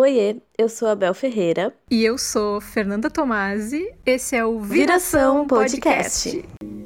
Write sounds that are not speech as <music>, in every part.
Oiê, eu sou a Bel Ferreira. E eu sou Fernanda Tomasi. Esse é o Viração, Viração Podcast. Podcast.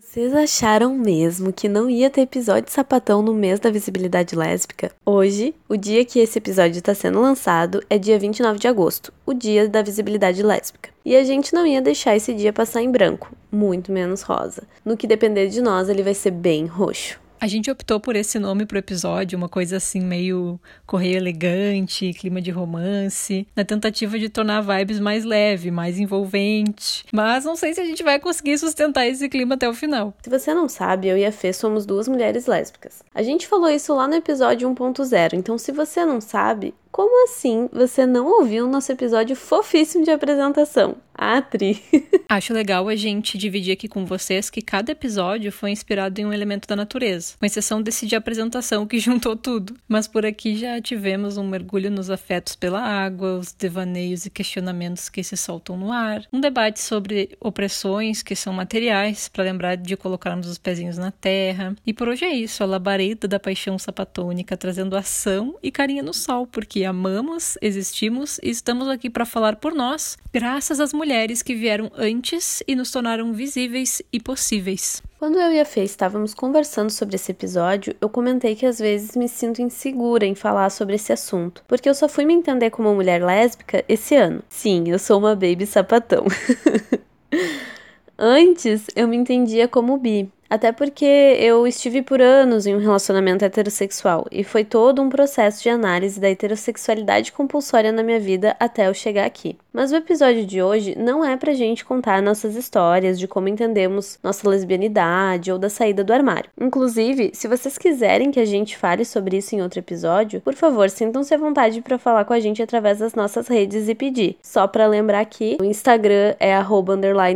Vocês acharam mesmo que não ia ter episódio de sapatão no mês da visibilidade lésbica? Hoje, o dia que esse episódio está sendo lançado é dia 29 de agosto, o dia da visibilidade lésbica. E a gente não ia deixar esse dia passar em branco, muito menos rosa. No que depender de nós, ele vai ser bem roxo. A gente optou por esse nome pro episódio, uma coisa assim meio correio elegante, clima de romance, na tentativa de tornar a vibes mais leve, mais envolvente. Mas não sei se a gente vai conseguir sustentar esse clima até o final. Se você não sabe, eu e a Fê somos duas mulheres lésbicas. A gente falou isso lá no episódio 1.0, então se você não sabe, como assim você não ouviu o nosso episódio fofíssimo de apresentação? A Tri. <laughs> Acho legal a gente dividir aqui com vocês que cada episódio foi inspirado em um elemento da natureza, com exceção desse de apresentação que <laughs> juntou tudo. Mas por aqui já tivemos um mergulho nos afetos pela água, os devaneios e questionamentos que se soltam no ar, um debate sobre opressões que são materiais, para lembrar de colocarmos os pezinhos na terra. E por hoje é isso, a labareda da paixão sapatônica trazendo ação e carinha no sol, porque amamos, existimos e estamos aqui para falar por nós, graças às mulheres que vieram antes e nos tornaram visíveis e possíveis. Quando eu e a Fê estávamos conversando sobre esse episódio, eu comentei que às vezes me sinto insegura em falar sobre esse assunto, porque eu só fui me entender como mulher lésbica esse ano. Sim, eu sou uma baby sapatão. <laughs> Antes, eu me entendia como bi, até porque eu estive por anos em um relacionamento heterossexual e foi todo um processo de análise da heterossexualidade compulsória na minha vida até eu chegar aqui. Mas o episódio de hoje não é pra gente contar nossas histórias de como entendemos nossa lesbianidade ou da saída do armário. Inclusive, se vocês quiserem que a gente fale sobre isso em outro episódio, por favor, sintam-se à vontade para falar com a gente através das nossas redes e pedir. Só para lembrar que o Instagram é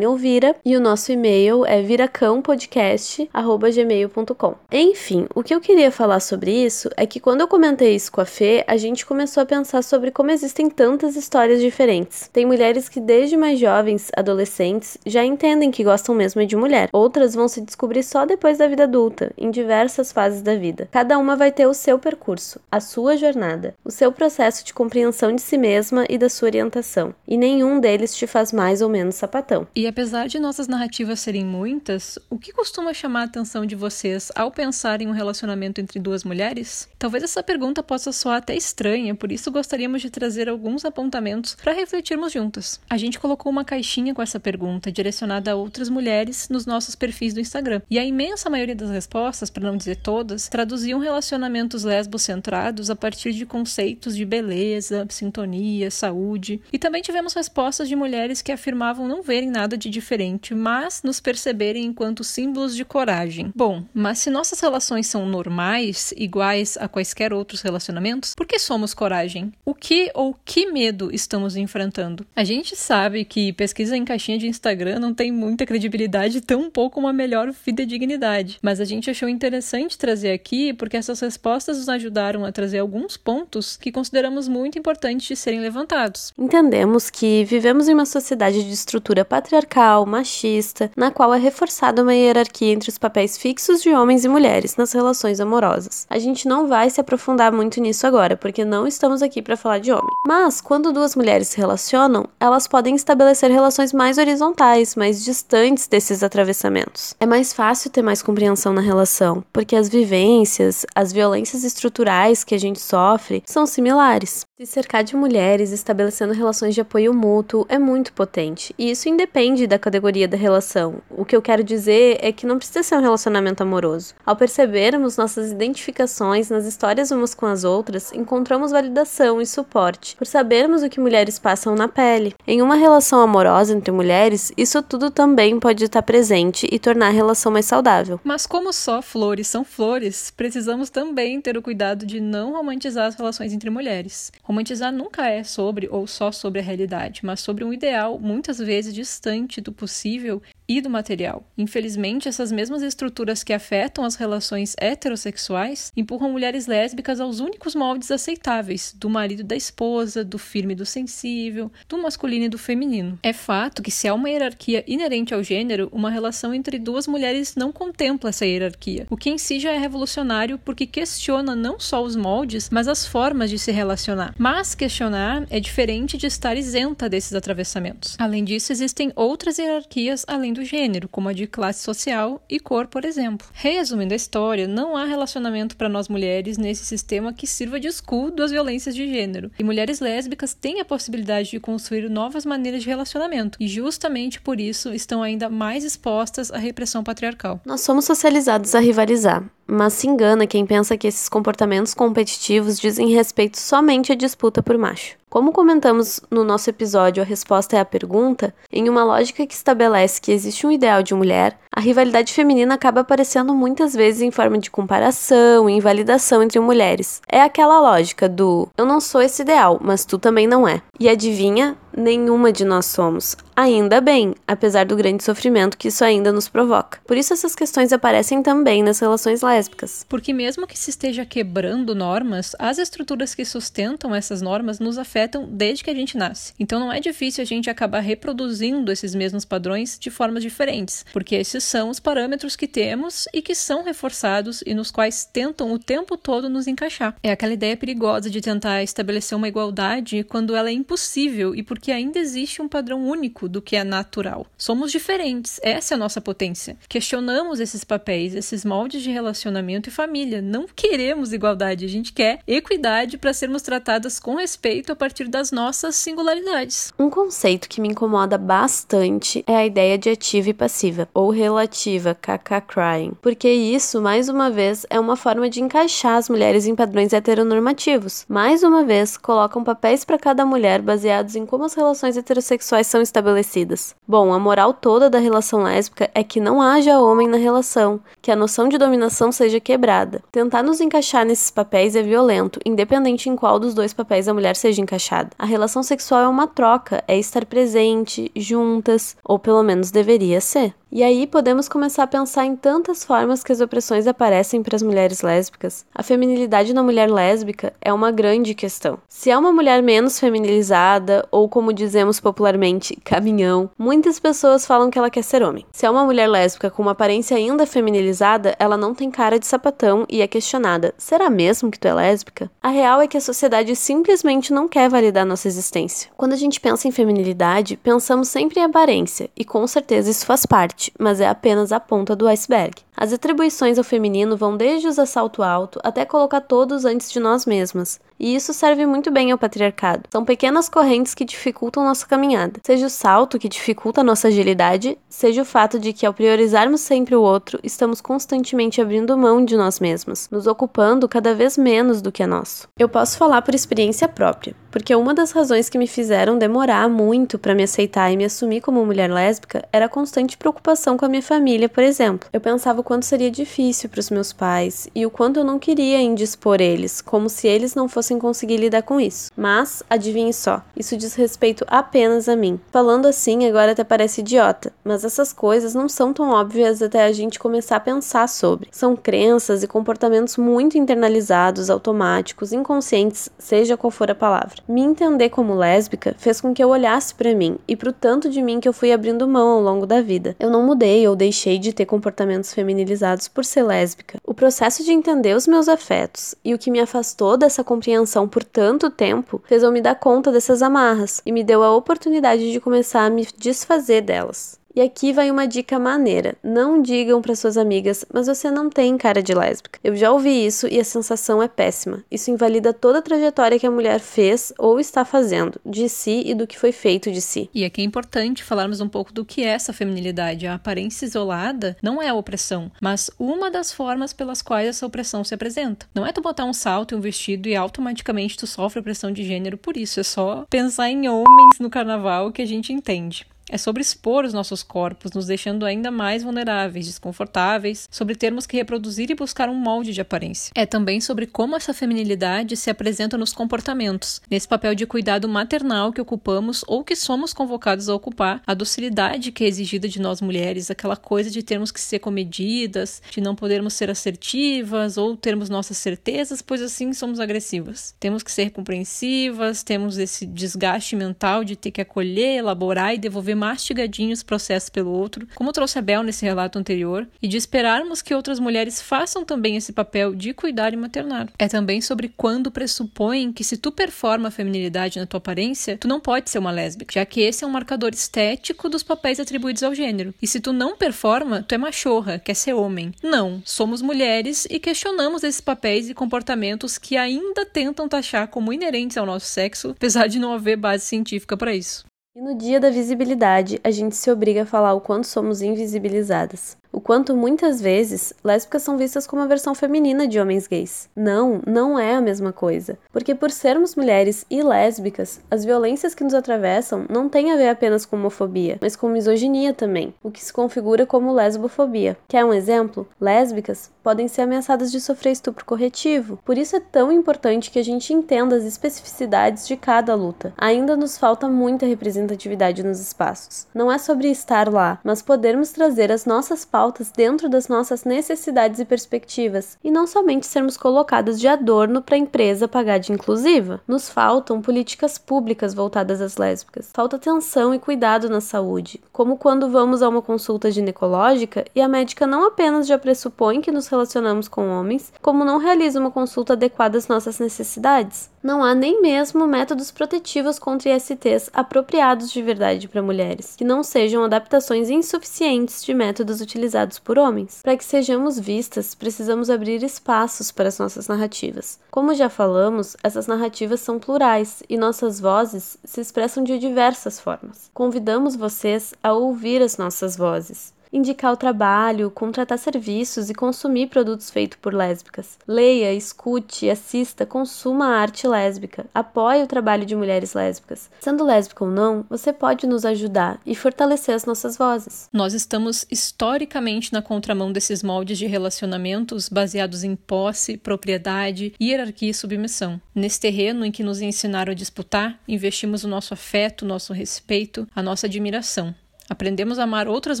ouvira e o nosso e-mail é viracãopodcast.gmail.com. Enfim, o que eu queria falar sobre isso é que quando eu comentei isso com a Fê, a gente começou a pensar sobre como existem tantas histórias diferentes. Tem mulheres que, desde mais jovens, adolescentes, já entendem que gostam mesmo de mulher. Outras vão se descobrir só depois da vida adulta, em diversas fases da vida. Cada uma vai ter o seu percurso, a sua jornada, o seu processo de compreensão de si mesma e da sua orientação. E nenhum deles te faz mais ou menos sapatão. E apesar de nossas narrativas serem muitas, o que costuma chamar a atenção de vocês ao pensar em um relacionamento entre duas mulheres? Talvez essa pergunta possa soar até estranha, por isso gostaríamos de trazer alguns apontamentos para refletir refletirmos juntas. A gente colocou uma caixinha com essa pergunta direcionada a outras mulheres nos nossos perfis do Instagram. E a imensa maioria das respostas, para não dizer todas, traduziam relacionamentos lesbocentrados a partir de conceitos de beleza, sintonia, saúde. E também tivemos respostas de mulheres que afirmavam não verem nada de diferente, mas nos perceberem enquanto símbolos de coragem. Bom, mas se nossas relações são normais, iguais a quaisquer outros relacionamentos, por que somos coragem? O que ou que medo estamos enfrentando? A gente sabe que pesquisa em caixinha de Instagram não tem muita credibilidade, tão pouco uma melhor fidedignidade. Mas a gente achou interessante trazer aqui porque essas respostas nos ajudaram a trazer alguns pontos que consideramos muito importantes de serem levantados. Entendemos que vivemos em uma sociedade de estrutura patriarcal, machista, na qual é reforçada uma hierarquia entre os papéis fixos de homens e mulheres nas relações amorosas. A gente não vai se aprofundar muito nisso agora, porque não estamos aqui para falar de homem. Mas quando duas mulheres se relacionam, elas podem estabelecer relações mais horizontais, mais distantes desses atravessamentos. É mais fácil ter mais compreensão na relação, porque as vivências, as violências estruturais que a gente sofre são similares. Se cercar de mulheres estabelecendo relações de apoio mútuo é muito potente, e isso independe da categoria da relação. O que eu quero dizer é que não precisa ser um relacionamento amoroso. Ao percebermos nossas identificações nas histórias umas com as outras, encontramos validação e suporte, por sabermos o que mulheres passam na pele. Em uma relação amorosa entre mulheres, isso tudo também pode estar presente e tornar a relação mais saudável. Mas como só flores são flores, precisamos também ter o cuidado de não romantizar as relações entre mulheres. Romantizar nunca é sobre ou só sobre a realidade, mas sobre um ideal muitas vezes distante do possível e do material. Infelizmente, essas mesmas estruturas que afetam as relações heterossexuais empurram mulheres lésbicas aos únicos moldes aceitáveis do marido da esposa, do firme do sensível, do masculino e do feminino. É fato que se há uma hierarquia inerente ao gênero, uma relação entre duas mulheres não contempla essa hierarquia, o que em si já é revolucionário porque questiona não só os moldes, mas as formas de se relacionar. Mas questionar é diferente de estar isenta desses atravessamentos. Além disso, existem outras hierarquias além do gênero, como a de classe social e cor, por exemplo. Resumindo a história, não há relacionamento para nós mulheres nesse sistema que sirva de escudo às violências de gênero. E mulheres lésbicas têm a possibilidade de construir novas maneiras de relacionamento, e justamente por isso estão ainda mais expostas à repressão patriarcal. Nós somos socializados a rivalizar, mas se engana quem pensa que esses comportamentos competitivos dizem respeito somente à disputa por macho. Como comentamos no nosso episódio A Resposta é a Pergunta, em uma lógica que estabelece que existe um ideal de mulher, a rivalidade feminina acaba aparecendo muitas vezes em forma de comparação e invalidação entre mulheres. É aquela lógica do eu não sou esse ideal, mas tu também não é. E adivinha? Nenhuma de nós somos. Ainda bem, apesar do grande sofrimento que isso ainda nos provoca. Por isso essas questões aparecem também nas relações lésbicas. Porque mesmo que se esteja quebrando normas, as estruturas que sustentam essas normas nos afetam desde que a gente nasce. Então não é difícil a gente acabar reproduzindo esses mesmos padrões de formas diferentes, porque esses são os parâmetros que temos e que são reforçados e nos quais tentam o tempo todo nos encaixar. É aquela ideia perigosa de tentar estabelecer uma igualdade quando ela é impossível e porque ainda existe um padrão único do que é natural. Somos diferentes, essa é a nossa potência. Questionamos esses papéis, esses moldes de relacionamento e família. Não queremos igualdade, a gente quer equidade para sermos tratadas com respeito a partir das nossas singularidades. Um conceito que me incomoda bastante é a ideia de ativa e passiva, ou relativa, kk crying, porque isso, mais uma vez, é uma forma de encaixar as mulheres em padrões heteronormativos. Mais uma vez, colocam papéis para cada mulher baseados em como as relações heterossexuais são estabelecidas. Bom, a moral toda da relação lésbica é que não haja homem na relação, que a noção de dominação seja quebrada. Tentar nos encaixar nesses papéis é violento, independente em qual dos dois papéis a mulher seja encaixada. A relação sexual é uma troca, é estar presente, juntas, ou pelo menos deveria ser. E aí podemos começar a pensar em tantas formas que as opressões aparecem para as mulheres lésbicas. A feminilidade na mulher lésbica é uma grande questão. Se é uma mulher menos feminilizada, ou como dizemos popularmente, caminhão, muitas pessoas falam que ela quer ser homem. Se é uma mulher lésbica com uma aparência ainda feminilizada, ela não tem cara de sapatão e é questionada: será mesmo que tu é lésbica? A real é que a sociedade simplesmente não quer validar nossa existência. Quando a gente pensa em feminilidade, pensamos sempre em aparência, e com certeza isso faz parte mas é apenas a ponta do iceberg. As atribuições ao feminino vão desde os assalto alto até colocar todos antes de nós mesmas. E isso serve muito bem ao patriarcado. São pequenas correntes que dificultam nossa caminhada. Seja o salto que dificulta nossa agilidade, seja o fato de que ao priorizarmos sempre o outro, estamos constantemente abrindo mão de nós mesmos, nos ocupando cada vez menos do que é nosso. Eu posso falar por experiência própria, porque uma das razões que me fizeram demorar muito para me aceitar e me assumir como mulher lésbica era a constante preocupação com a minha família, por exemplo. Eu pensava o quanto seria difícil para os meus pais e o quanto eu não queria indispor eles, como se eles não fossem conseguir lidar com isso. Mas, adivinhe só, isso diz respeito apenas a mim. Falando assim, agora até parece idiota, mas essas coisas não são tão óbvias até a gente começar a pensar sobre. São crenças e comportamentos muito internalizados, automáticos, inconscientes, seja qual for a palavra. Me entender como lésbica fez com que eu olhasse para mim e pro tanto de mim que eu fui abrindo mão ao longo da vida. Eu não mudei ou deixei de ter comportamentos feminilizados por ser lésbica. O processo de entender os meus afetos e o que me afastou dessa compreensão por tanto tempo fez eu me dar conta dessas amarras e me deu a oportunidade de começar a me desfazer delas. E aqui vai uma dica maneira: não digam para suas amigas, mas você não tem cara de lésbica. Eu já ouvi isso e a sensação é péssima. Isso invalida toda a trajetória que a mulher fez ou está fazendo, de si e do que foi feito de si. E aqui é importante falarmos um pouco do que é essa feminilidade. A aparência isolada não é a opressão, mas uma das formas pelas quais essa opressão se apresenta. Não é tu botar um salto e um vestido e automaticamente tu sofre opressão de gênero por isso, é só pensar em homens no carnaval que a gente entende. É sobre expor os nossos corpos, nos deixando ainda mais vulneráveis, desconfortáveis, sobre termos que reproduzir e buscar um molde de aparência. É também sobre como essa feminilidade se apresenta nos comportamentos, nesse papel de cuidado maternal que ocupamos ou que somos convocados a ocupar, a docilidade que é exigida de nós mulheres, aquela coisa de termos que ser comedidas, de não podermos ser assertivas ou termos nossas certezas, pois assim somos agressivas. Temos que ser compreensivas, temos esse desgaste mental de ter que acolher, elaborar e devolver mastigadinhos processos pelo outro, como trouxe a Bel nesse relato anterior, e de esperarmos que outras mulheres façam também esse papel de cuidar e maternar. É também sobre quando pressupõem que se tu performa a feminilidade na tua aparência, tu não pode ser uma lésbica, já que esse é um marcador estético dos papéis atribuídos ao gênero. E se tu não performa, tu é machorra, quer ser homem. Não, somos mulheres e questionamos esses papéis e comportamentos que ainda tentam taxar como inerentes ao nosso sexo, apesar de não haver base científica para isso. E no dia da visibilidade, a gente se obriga a falar o quanto somos invisibilizadas o quanto muitas vezes lésbicas são vistas como a versão feminina de homens gays. Não, não é a mesma coisa. Porque por sermos mulheres e lésbicas, as violências que nos atravessam não têm a ver apenas com homofobia, mas com misoginia também, o que se configura como lesbofobia. Quer um exemplo? Lésbicas podem ser ameaçadas de sofrer estupro corretivo. Por isso é tão importante que a gente entenda as especificidades de cada luta. Ainda nos falta muita representatividade nos espaços. Não é sobre estar lá, mas podermos trazer as nossas pautas pautas dentro das nossas necessidades e perspectivas, e não somente sermos colocadas de adorno para a empresa pagar de inclusiva. Nos faltam políticas públicas voltadas às lésbicas. Falta atenção e cuidado na saúde, como quando vamos a uma consulta ginecológica e a médica não apenas já pressupõe que nos relacionamos com homens, como não realiza uma consulta adequada às nossas necessidades. Não há nem mesmo métodos protetivos contra ISTs apropriados de verdade para mulheres, que não sejam adaptações insuficientes de métodos utilizados realizados por homens. Para que sejamos vistas, precisamos abrir espaços para as nossas narrativas. Como já falamos, essas narrativas são plurais e nossas vozes se expressam de diversas formas. Convidamos vocês a ouvir as nossas vozes indicar o trabalho, contratar serviços e consumir produtos feitos por lésbicas. Leia, escute, assista, consuma a arte lésbica. Apoie o trabalho de mulheres lésbicas. Sendo lésbica ou não, você pode nos ajudar e fortalecer as nossas vozes. Nós estamos historicamente na contramão desses moldes de relacionamentos baseados em posse, propriedade, hierarquia e submissão. Nesse terreno em que nos ensinaram a disputar, investimos o nosso afeto, o nosso respeito, a nossa admiração. Aprendemos a amar outras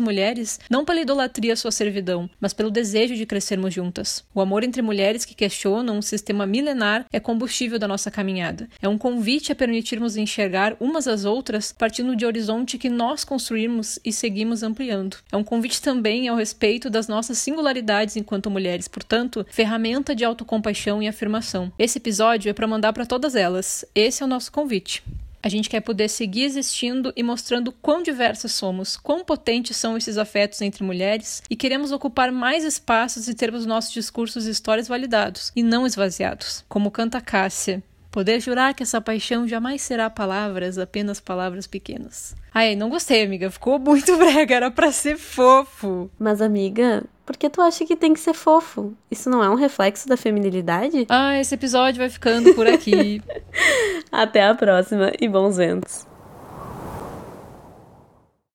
mulheres não pela idolatria à sua servidão, mas pelo desejo de crescermos juntas. O amor entre mulheres que questionam um sistema milenar é combustível da nossa caminhada. É um convite a permitirmos enxergar umas às outras partindo de horizonte que nós construímos e seguimos ampliando. É um convite também ao respeito das nossas singularidades enquanto mulheres, portanto, ferramenta de autocompaixão e afirmação. Esse episódio é para mandar para todas elas. Esse é o nosso convite. A gente quer poder seguir existindo e mostrando quão diversas somos, quão potentes são esses afetos entre mulheres e queremos ocupar mais espaços e termos nossos discursos e histórias validados e não esvaziados. Como canta Cássia, Poder jurar que essa paixão jamais será palavras, apenas palavras pequenas. Ai, não gostei, amiga. Ficou muito <laughs> brega, era pra ser fofo. Mas, amiga, por que tu acha que tem que ser fofo? Isso não é um reflexo da feminilidade? Ah, esse episódio vai ficando por aqui. <laughs> Até a próxima e bons ventos.